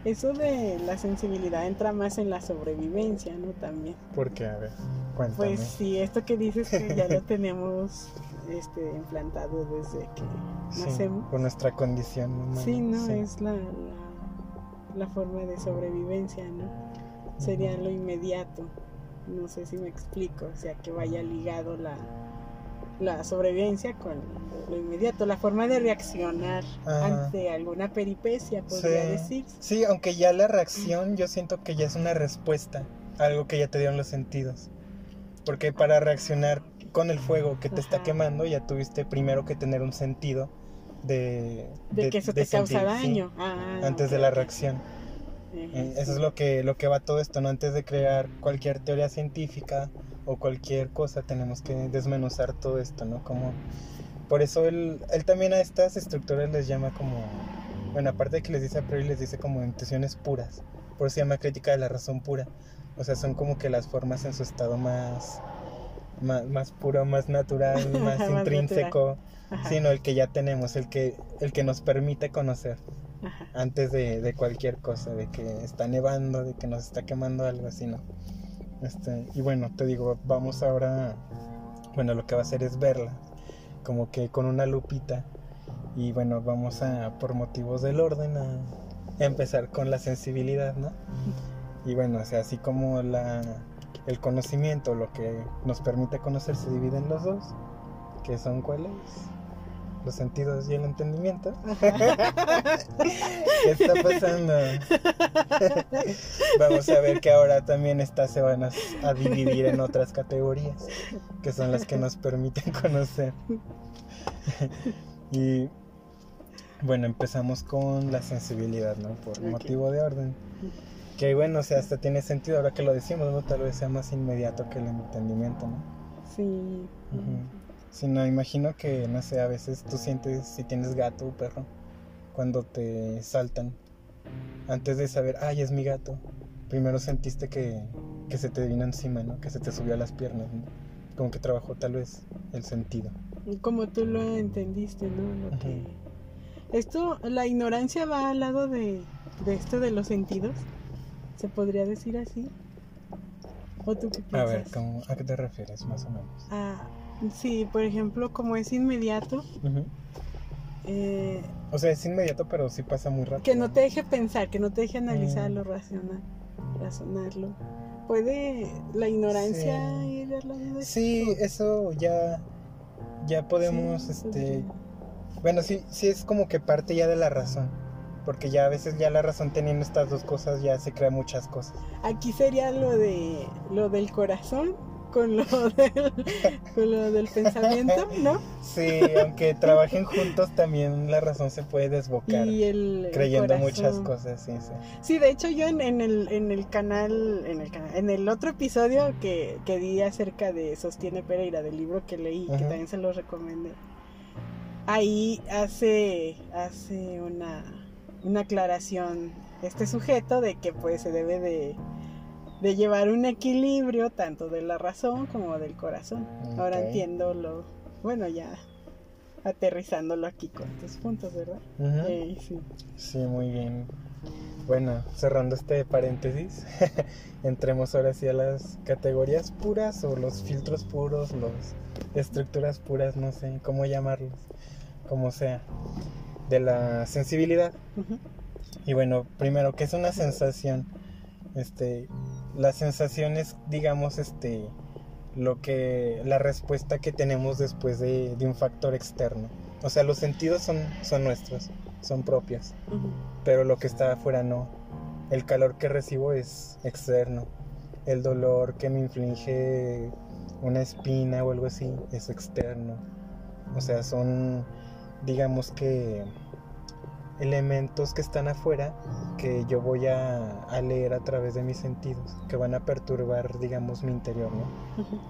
Eso de la sensibilidad entra más en la sobrevivencia, ¿no? También. Porque, a ver, cuéntame. Pues sí, esto que dices que ya lo tenemos este, implantado desde que Sí, nacemos. por nuestra condición humana. Sí, no, sí. es la, la, la forma de sobrevivencia, ¿no? Sería lo inmediato. No sé si me explico, o sea, que vaya ligado la, la sobrevivencia con lo inmediato, la forma de reaccionar Ajá. ante alguna peripecia, podría Sí. decirse. Sí, aunque ya la reacción yo siento que ya es una respuesta a algo que ya te dieron los sentidos. Porque para reaccionar con el fuego que te está Ajá. quemando ya tuviste primero que tener un sentido de... De, que eso te sentir, causa sí, daño. Ah, antes ok, de la reacción. Ajá, Eh, Eso sí. es lo que, lo que va todo esto, ¿no? Antes de crear cualquier teoría científica o cualquier cosa, tenemos que desmenuzar todo esto, ¿no? Como, por eso él, él también a estas estructuras les llama como, bueno, aparte de que les dice a priori, les dice como intuiciones puras, por eso se llama crítica de la razón pura. O sea, son como que las formas en su estado más, más, más puro, más natural, más Más intrínseco, sino el que ya tenemos, el que, el que nos permite conocer ajá. antes de, de cualquier cosa, de que está nevando, de que nos está quemando algo así, ¿no? Este, y bueno, te digo, vamos ahora, bueno, lo que va a hacer es verla, como que con una lupita, y bueno, vamos a, por motivos del orden, a empezar con la sensibilidad, ¿no? Y bueno, o sea, así como la, el conocimiento, lo que nos permite conocer, se divide en los dos, que son cuáles? Los sentidos y el entendimiento. ¿Qué está pasando? Vamos a ver que ahora también estas se van a, a dividir en otras categorías, que son las que nos permiten conocer. Y bueno, empezamos con la sensibilidad, ¿no? Por motivo de orden. Que bueno, o sea, hasta tiene sentido ahora que lo decimos, ¿no? Tal vez sea más inmediato que el entendimiento, ¿no? Sí. Si no, imagino que, no sé, a veces tú sientes si tienes gato o perro cuando te saltan. Antes de saber, ay, es mi gato. Primero sentiste que, que se te vino encima, ¿no? Que se te subió a las piernas, ¿no? Como que trabajó tal vez el sentido. Como tú lo entendiste, ¿no? Lo que... Esto, la ignorancia va al lado de, de esto de los sentidos. ¿Se podría decir así? ¿O tú qué A piensas? ver, ¿cómo- ¿a qué te refieres más o menos? Ah, sí, por ejemplo, como es inmediato, eh, O sea, es inmediato, pero sí pasa muy rápido. que no te deje pensar, que no te deje analizarlo, Mm. racional, razonarlo. ¿Puede la ignorancia Sí. ir al lado de Sí, eso ya, ya podemos, Sí, este. Bueno, sí, sí es como que parte ya de la razón. Porque ya a veces ya la razón teniendo estas dos cosas ya se crea muchas cosas. Aquí sería lo de lo del corazón con lo del, con lo del pensamiento, ¿no? Sí, aunque trabajen juntos también la razón se puede desbocar. Y el creyendo corazón. muchas cosas, sí, sí. Sí, de hecho yo en, en el, en el canal, en el canal, en el otro episodio que, que di acerca de Sostiene Pereira, del libro que leí, que también se lo recomendé, ahí hace, hace una, una aclaración este sujeto de que pues se debe de, de llevar un equilibrio tanto de la razón como del corazón. Ahora entiendo lo, bueno ya aterrizándolo aquí con tus puntos, ¿verdad? Eh, sí. Sí, muy bien. Bueno, cerrando este paréntesis, entremos ahora sí a las categorías puras o los filtros puros, los estructuras puras, no sé cómo llamarlos, como sea, de la sensibilidad. Y bueno, primero, ¿qué es una sensación? Este, la sensación es, digamos, este, lo que, la respuesta que tenemos después de, de un factor externo. O sea, los sentidos son, son nuestros, son propios Ujú. pero lo que está afuera no. El calor que recibo es externo. El dolor que me inflige una espina o algo así es externo. O sea, son, digamos que, elementos que están afuera que yo voy a, a leer a través de mis sentidos, que van a perturbar, digamos, mi interior, ¿no?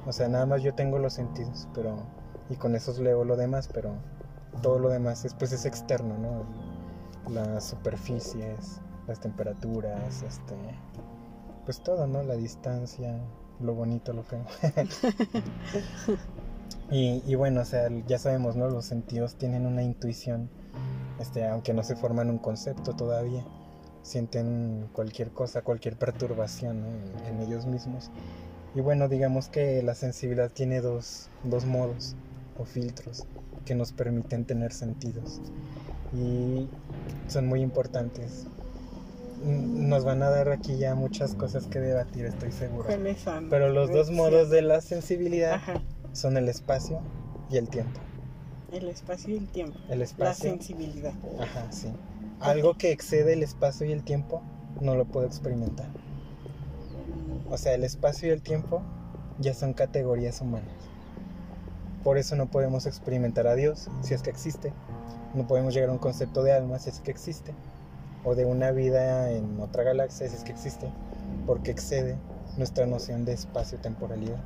O sea, nada más yo tengo los sentidos, pero y con esos leo lo demás, pero todo lo demás es pues es externo, ¿no? Las superficies, las temperaturas, este pues todo, ¿no? La distancia, lo bonito, lo feo. y, y bueno, o sea, ya sabemos, ¿no? Los sentidos tienen una intuición, este, aunque no se forman un concepto todavía. Sienten cualquier cosa, cualquier perturbación ¿no? en- en ellos mismos. Y bueno, digamos que la sensibilidad tiene dos, dos modos o filtros que nos permiten tener sentidos. Y son muy importantes. Nos van a dar aquí ya muchas cosas que debatir, estoy seguro. Pero los dos modos de la sensibilidad Ajá, son el espacio y el tiempo. El espacio y el tiempo. El La sensibilidad. Ajá, sí. Algo que excede el espacio y el tiempo no lo puedo experimentar. O sea, el espacio y el tiempo ya son categorías humanas. Por eso no podemos experimentar a Dios si es que existe. No podemos llegar a un concepto de alma si es que existe. O de una vida en otra galaxia si es que existe. Porque excede nuestra noción de espacio-temporalidad.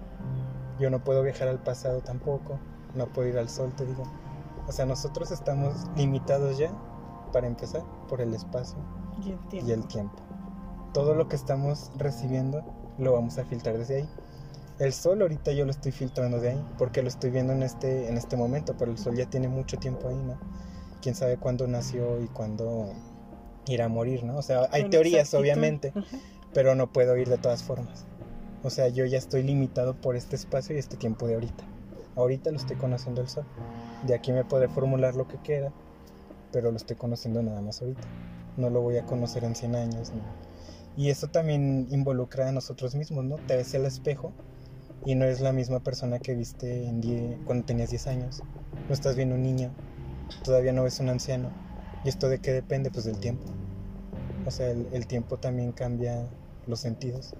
Yo no puedo viajar al pasado tampoco. No puedo ir al sol, te digo. O sea, nosotros estamos limitados ya, para empezar, por el espacio Y el tiempo. y el tiempo. Todo lo que estamos recibiendo lo vamos a filtrar desde ahí. El sol ahorita yo lo estoy filtrando de ahí porque lo estoy viendo en este, en este momento, pero el sol ya tiene mucho tiempo ahí, ¿no? Quién sabe cuándo nació y cuándo irá a morir, ¿no? O sea, hay Con teorías, exactitud. obviamente, pero no puedo ir de todas formas. O sea, yo ya estoy limitado por este espacio y este tiempo de ahorita. Ahorita lo estoy conociendo el sol. De aquí me podré formular lo que quiera, pero lo estoy conociendo nada más ahorita. No lo voy a conocer en 100 años. Y eso también involucra a nosotros mismos, ¿no? Te ves al espejo y no es la misma persona que viste cuando tenías 10 años. No estás viendo un niño, todavía no ves un anciano. ¿Y esto de qué depende? Pues del tiempo. O sea, el, el tiempo también cambia los sentidos.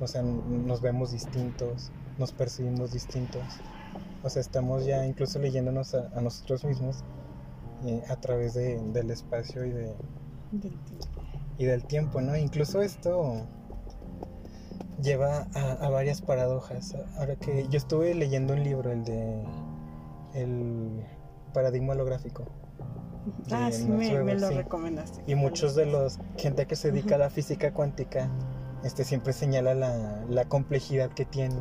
O sea, nos vemos distintos, nos percibimos distintos. O sea, estamos ya incluso leyéndonos a, a nosotros mismos eh, a través de- del espacio y, de, Del tiempo. y del tiempo, ¿no? Incluso esto lleva a, a varias paradojas. Ahora que yo estuve leyendo un libro, el de el paradigma holográfico. Ah, sí, me, lo sí. recomendaste. Y muchos de los gente que se dedica a la física cuántica este siempre señala la, la complejidad que tiene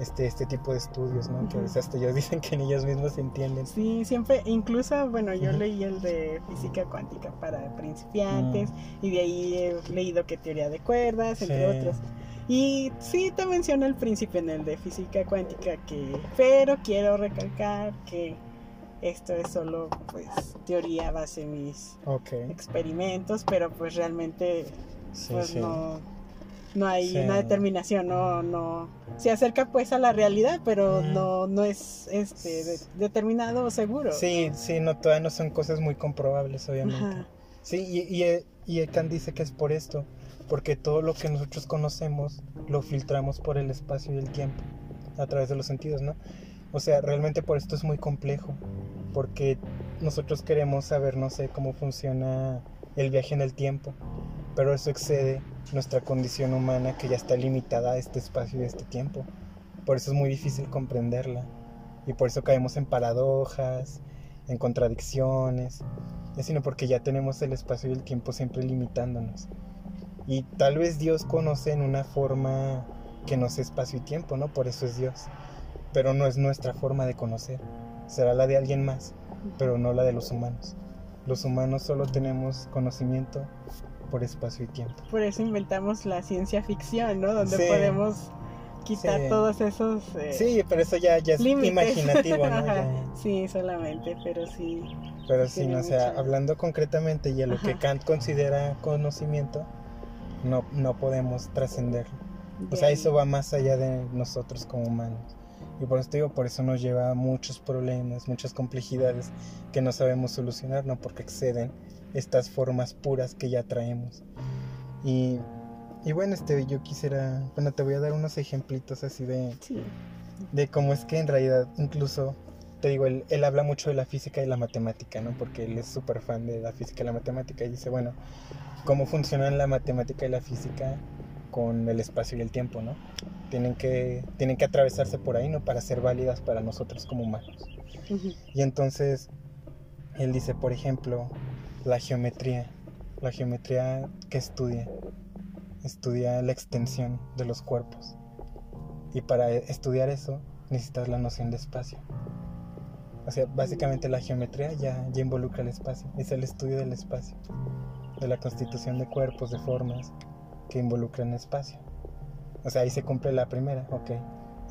este, este tipo de estudios, ¿no? Que a veces hasta ellos dicen que ni ellos mismos se entienden. Sí, siempre, incluso, bueno, yo leí el de física cuántica para principiantes Mm. y de ahí he leído que teoría de cuerdas, entre Sí. otros. Y sí te menciona el principio en el de física cuántica que, pero quiero recalcar que esto es solo pues teoría base mis Ok. experimentos, pero pues realmente Sí, pues sí. no no hay Sí. una determinación, no no se acerca pues a la realidad, pero Mm. no no es este de- determinado o seguro. Sí, sí, no, todavía no son cosas muy comprobables, obviamente. Ajá. Sí, y, y, y Kant dice que es por esto, porque todo lo que nosotros conocemos lo filtramos por el espacio y el tiempo, a través de los sentidos, ¿no? O sea, realmente por esto es muy complejo, porque nosotros queremos saber, no sé, cómo funciona el viaje en el tiempo, pero eso excede nuestra condición humana que ya está limitada a este espacio y a este tiempo. Por eso es muy difícil comprenderla y por eso caemos en paradojas, en contradicciones, sino porque ya tenemos el espacio y el tiempo siempre limitándonos. Y tal vez Dios conoce en una forma que no es espacio y tiempo, ¿no? Por eso es Dios. Pero no es nuestra forma de conocer. Será la de alguien más, pero no la de los humanos. Los humanos solo tenemos conocimiento por espacio y tiempo. Por eso inventamos la ciencia ficción, ¿no? Donde podemos quitar todos esos... Eh, sí, pero eso ya, ya es imaginativo, ¿no? Sí, solamente, pero sí. Pero sí, no, o sea, hablando concretamente y a lo que Kant considera conocimiento, no, no podemos trascenderlo. O sea, eso va más allá de nosotros como humanos. Y por eso digo, por eso nos lleva a muchos problemas, muchas complejidades que no sabemos solucionar, ¿no? Porque exceden estas formas puras que ya traemos. Y, y bueno, este, yo quisiera, bueno, te voy a dar unos ejemplitos así de, de cómo es que en realidad incluso, te digo, él, él habla mucho de la física y la matemática, ¿no? Porque él es súper fan de la física y la matemática y dice, bueno, cómo funcionan la matemática y la física con el espacio y el tiempo, ¿no? Tienen que, tienen que atravesarse por ahí, ¿no? Para ser válidas para nosotros como humanos. Y entonces, él dice, por ejemplo, la geometría. La geometría que estudia. Estudia la extensión de los cuerpos. Y para estudiar eso necesitas la noción de espacio. O sea, básicamente la geometría ya, ya involucra el espacio. Es el estudio del espacio de la constitución de cuerpos, de formas que involucran espacio. O sea, ahí se cumple la primera, ok.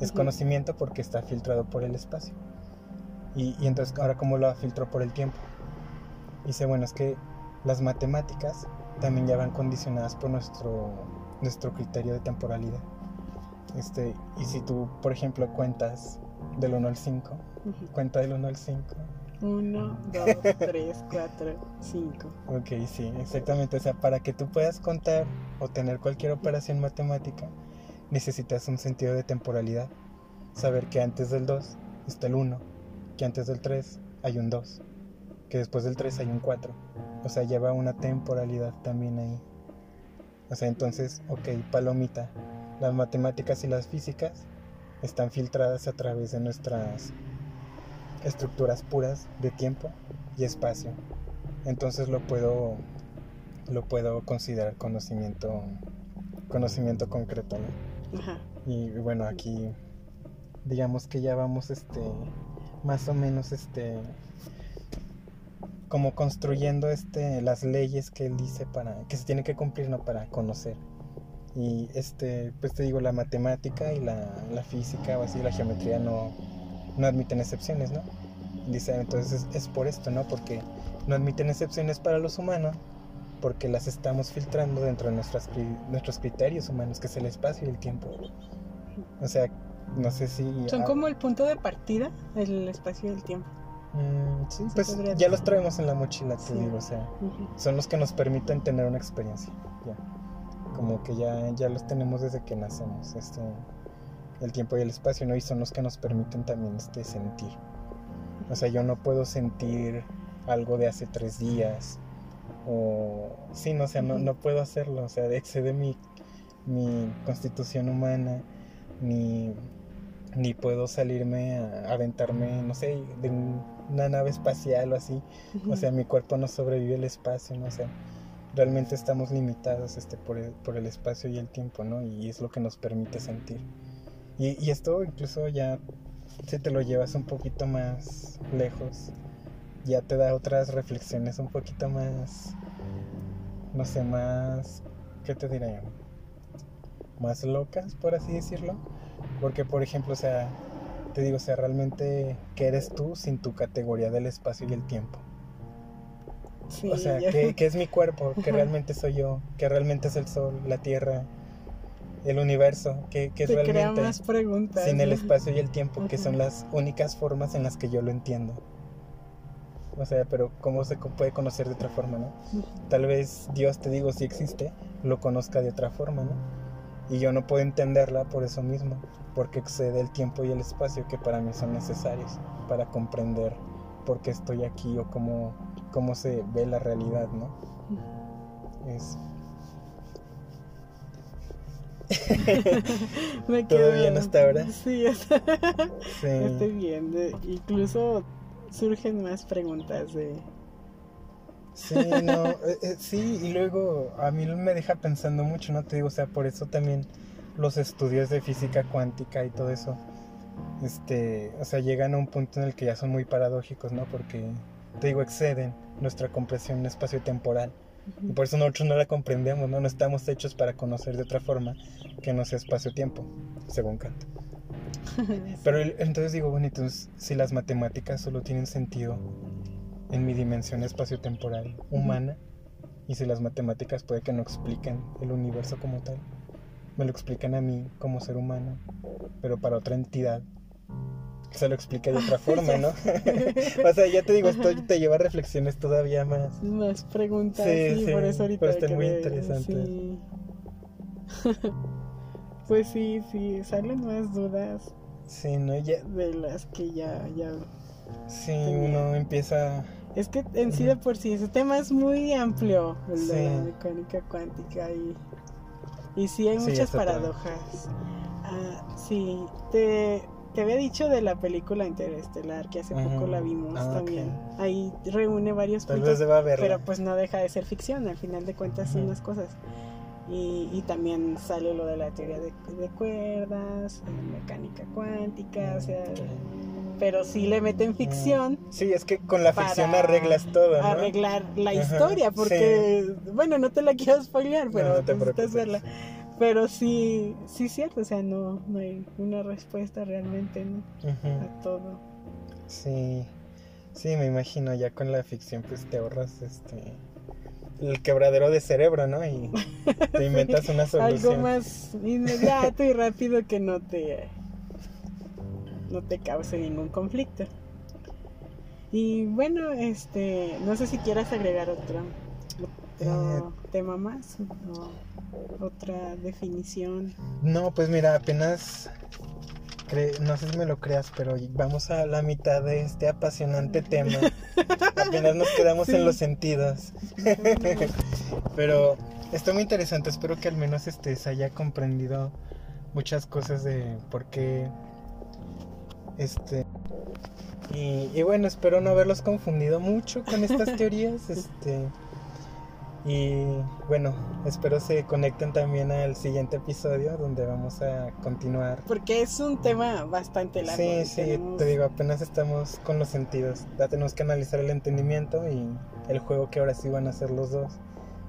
Es conocimiento porque está filtrado por el espacio. Y, y, entonces, ahora, ¿cómo lo filtró por el tiempo? Dice, bueno, es que las matemáticas también ya van condicionadas por nuestro, nuestro criterio de temporalidad. Este, y si tú, por ejemplo, cuentas del 1 al 5, cuenta del 1 al 5, 1, 2, 3, 4, 5. Ok, sí, exactamente. O sea, para que tú puedas contar o tener cualquier operación matemática, necesitas un sentido de temporalidad. Saber que antes del 2 está el 1, que antes del 3 hay un 2, que después del 3 hay un 4. O sea, lleva una temporalidad también ahí. O sea, entonces, ok, palomita. Las matemáticas y las físicas están filtradas a través de nuestras estructuras puras de tiempo y espacio. Entonces lo puedo lo puedo considerar conocimiento conocimiento concreto, Y bueno, aquí digamos que ya vamos este más o menos este como construyendo este las leyes que él dice para que se tiene que cumplir no para conocer y este pues te digo la matemática y la, la física o así la geometría no no admiten excepciones, ¿no? Dice, entonces es, por esto, ¿no? Porque no admiten excepciones para los humanos, porque las estamos filtrando dentro de nuestras, nuestros criterios humanos, que es el espacio y el tiempo. O sea, no sé si... Son como el punto de partida, el espacio y el tiempo. Mm, sí, pues ya los traemos en la mochila, te digo, o sea, son los que nos permiten tener una experiencia. Ya. Como que ya, ya los tenemos desde que nacemos. Este, el tiempo y el espacio, ¿no? Y son los que nos permiten también este sentir. O sea, yo no puedo sentir algo de hace tres días. O sí, no, o sea, no, no puedo hacerlo. O sea, excede mi, mi constitución humana. Ni, ni puedo salirme a aventarme, no sé, de una nave espacial o así. O sea, mi cuerpo no sobrevive el espacio, ¿no? O sea, realmente estamos limitados este, por, el, por el espacio y el tiempo, ¿no? Y es lo que nos permite sentir. Y, esto incluso ya si te lo llevas un poquito más lejos, ya te da otras reflexiones un poquito más, no sé, más, ¿qué te diré? Más locas, por así decirlo. Porque, por ejemplo, o sea, te digo, o sea, realmente, ¿qué eres tú sin tu categoría del espacio y el tiempo? o sea, ¿qué, ¿qué, es mi cuerpo? ¿Qué realmente soy yo? ¿Qué realmente es el sol, la tierra, el universo, que, que es realmente más preguntas. sin el espacio y el tiempo, que son las únicas formas en las que yo lo entiendo. O sea, pero ¿cómo se puede conocer de otra forma, no? Tal vez Dios, te digo, si existe, lo conozca de otra forma, ¿no? Y yo no puedo entenderla por eso mismo, porque excede el tiempo y el espacio que para mí son necesarios para comprender por qué estoy aquí o cómo, cómo se ve la realidad, ¿no? Es... Me ¿Todo bien hasta ahora? Sí, está- Sí. estoy bien. Incluso surgen más preguntas de... Sí, no, eh, eh, sí, y luego a mí me deja pensando mucho, ¿no? Te digo, o sea, por eso también los estudios de física cuántica y todo eso, este, o sea, llegan a un punto en el que ya son muy paradójicos, ¿no? Porque, te digo, exceden nuestra comprensión espacio-temporal. Y por eso nosotros no la comprendemos, ¿no? No estamos hechos para conocer de otra forma que no sea espacio-tiempo, según Kant. Pero entonces digo, bueno, entonces, si las matemáticas solo tienen sentido en mi dimensión espacio-temporal humana, y si las matemáticas puede que no expliquen el universo como tal, me lo explican a mí como ser humano, pero para otra entidad se lo explica de otra forma, ¿no? o sea, ya te digo, esto te lleva a reflexiones todavía más. Más preguntas, Sí, por eso ahorita pero muy quedé- interesante. sí. pues sí, sí, salen más dudas Sí, ¿no? Ya, de las que ya, ya... sí, uno empieza... Es que en sí de por sí ese tema es muy amplio, el de la Sí. mecánica cuántica y, y sí hay Sí, muchas tema. paradojas. Ah, sí, te, te había dicho de la película Interestelar, que hace poco Ujú. la vimos Ah, también. Ahí reúne varios Tal puntos vez deba verla. pero pues no deja de ser ficción, al final de cuentas son Ujú. las cosas. Y, y también sale lo de la teoría de, de cuerdas, mecánica cuántica, o sea, pero sí le meten ficción Sí, es que con la ficción arreglas todo, ¿no? arreglar la Ajá, historia, porque, bueno, no te la quiero spoilear, pero No, no te necesitas verla. Pero sí, sí cierto, o sea, no, no hay una respuesta realmente ¿no? A todo. Sí, sí, me imagino, ya con la ficción pues te ahorras este el quebradero de cerebro, ¿no? Y te inventas una solución. Algo más inmediato y rápido que no te no te cause ningún conflicto. Y bueno, este, no sé si quieras agregar otro, otro tema más o otra definición. No, pues mira, apenas no sé si me lo creas, pero vamos a la mitad de este apasionante tema. apenas nos quedamos Sí. en los sentidos. Pero está muy interesante, espero que al menos este se haya comprendido muchas cosas de por qué este y, y bueno, espero no haberlos confundido mucho con estas teorías, este y bueno, espero se conecten también al siguiente episodio donde vamos a continuar. Porque es un tema bastante largo. Sí, sí, tenemos- te digo, apenas estamos con los sentidos. Ya tenemos que analizar el entendimiento y el juego que ahora sí van a hacer los dos.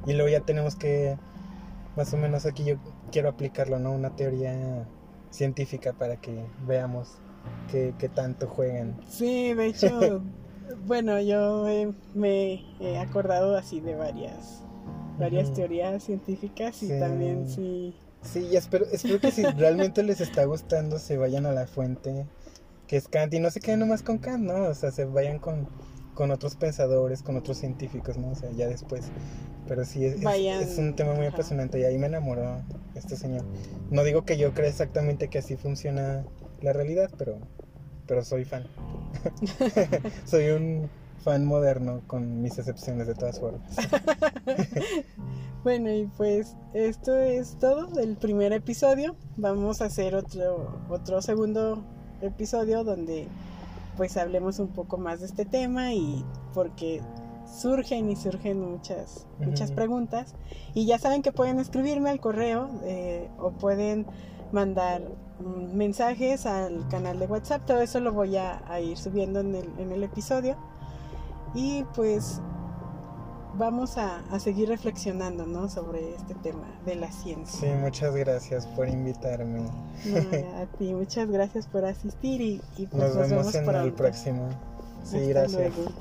Y luego ya tenemos que, más o menos aquí yo quiero aplicarlo, ¿no? Una teoría científica para que veamos qué, qué tanto juegan. Sí, de hecho, bueno, yo eh, me he acordado así de varias, varias Ujú. teorías científicas y Sí. también sí. Sí, y espero, espero que si realmente les está gustando se vayan a la fuente que es Kant y no se queden nomás con Kant, ¿no? O sea, se vayan con, con otros pensadores, con otros científicos, ¿no? O sea, ya después. Pero sí, es, es- Vayan, es un tema muy ajá. apasionante y ahí me enamoró este señor. No digo que yo crea exactamente que así funciona la realidad, pero, pero soy fan. soy un fan moderno con mis excepciones de todas formas. Bueno, y pues esto es todo del primer episodio. Vamos a hacer otro, otro segundo episodio donde pues hablemos un poco más de este tema y porque surgen y surgen muchas, muchas preguntas. Y ya saben que pueden escribirme al correo eh, o pueden mandar mensajes al canal de WhatsApp. Todo eso lo voy a, a ir subiendo en el, en el episodio. Y pues vamos a, a seguir reflexionando ¿no? sobre este tema de la Sí, ciencia. muchas gracias por invitarme. No, a ti, muchas gracias por asistir y, y pues Nos vemos en el próximo. Sí, Hasta gracias. luego.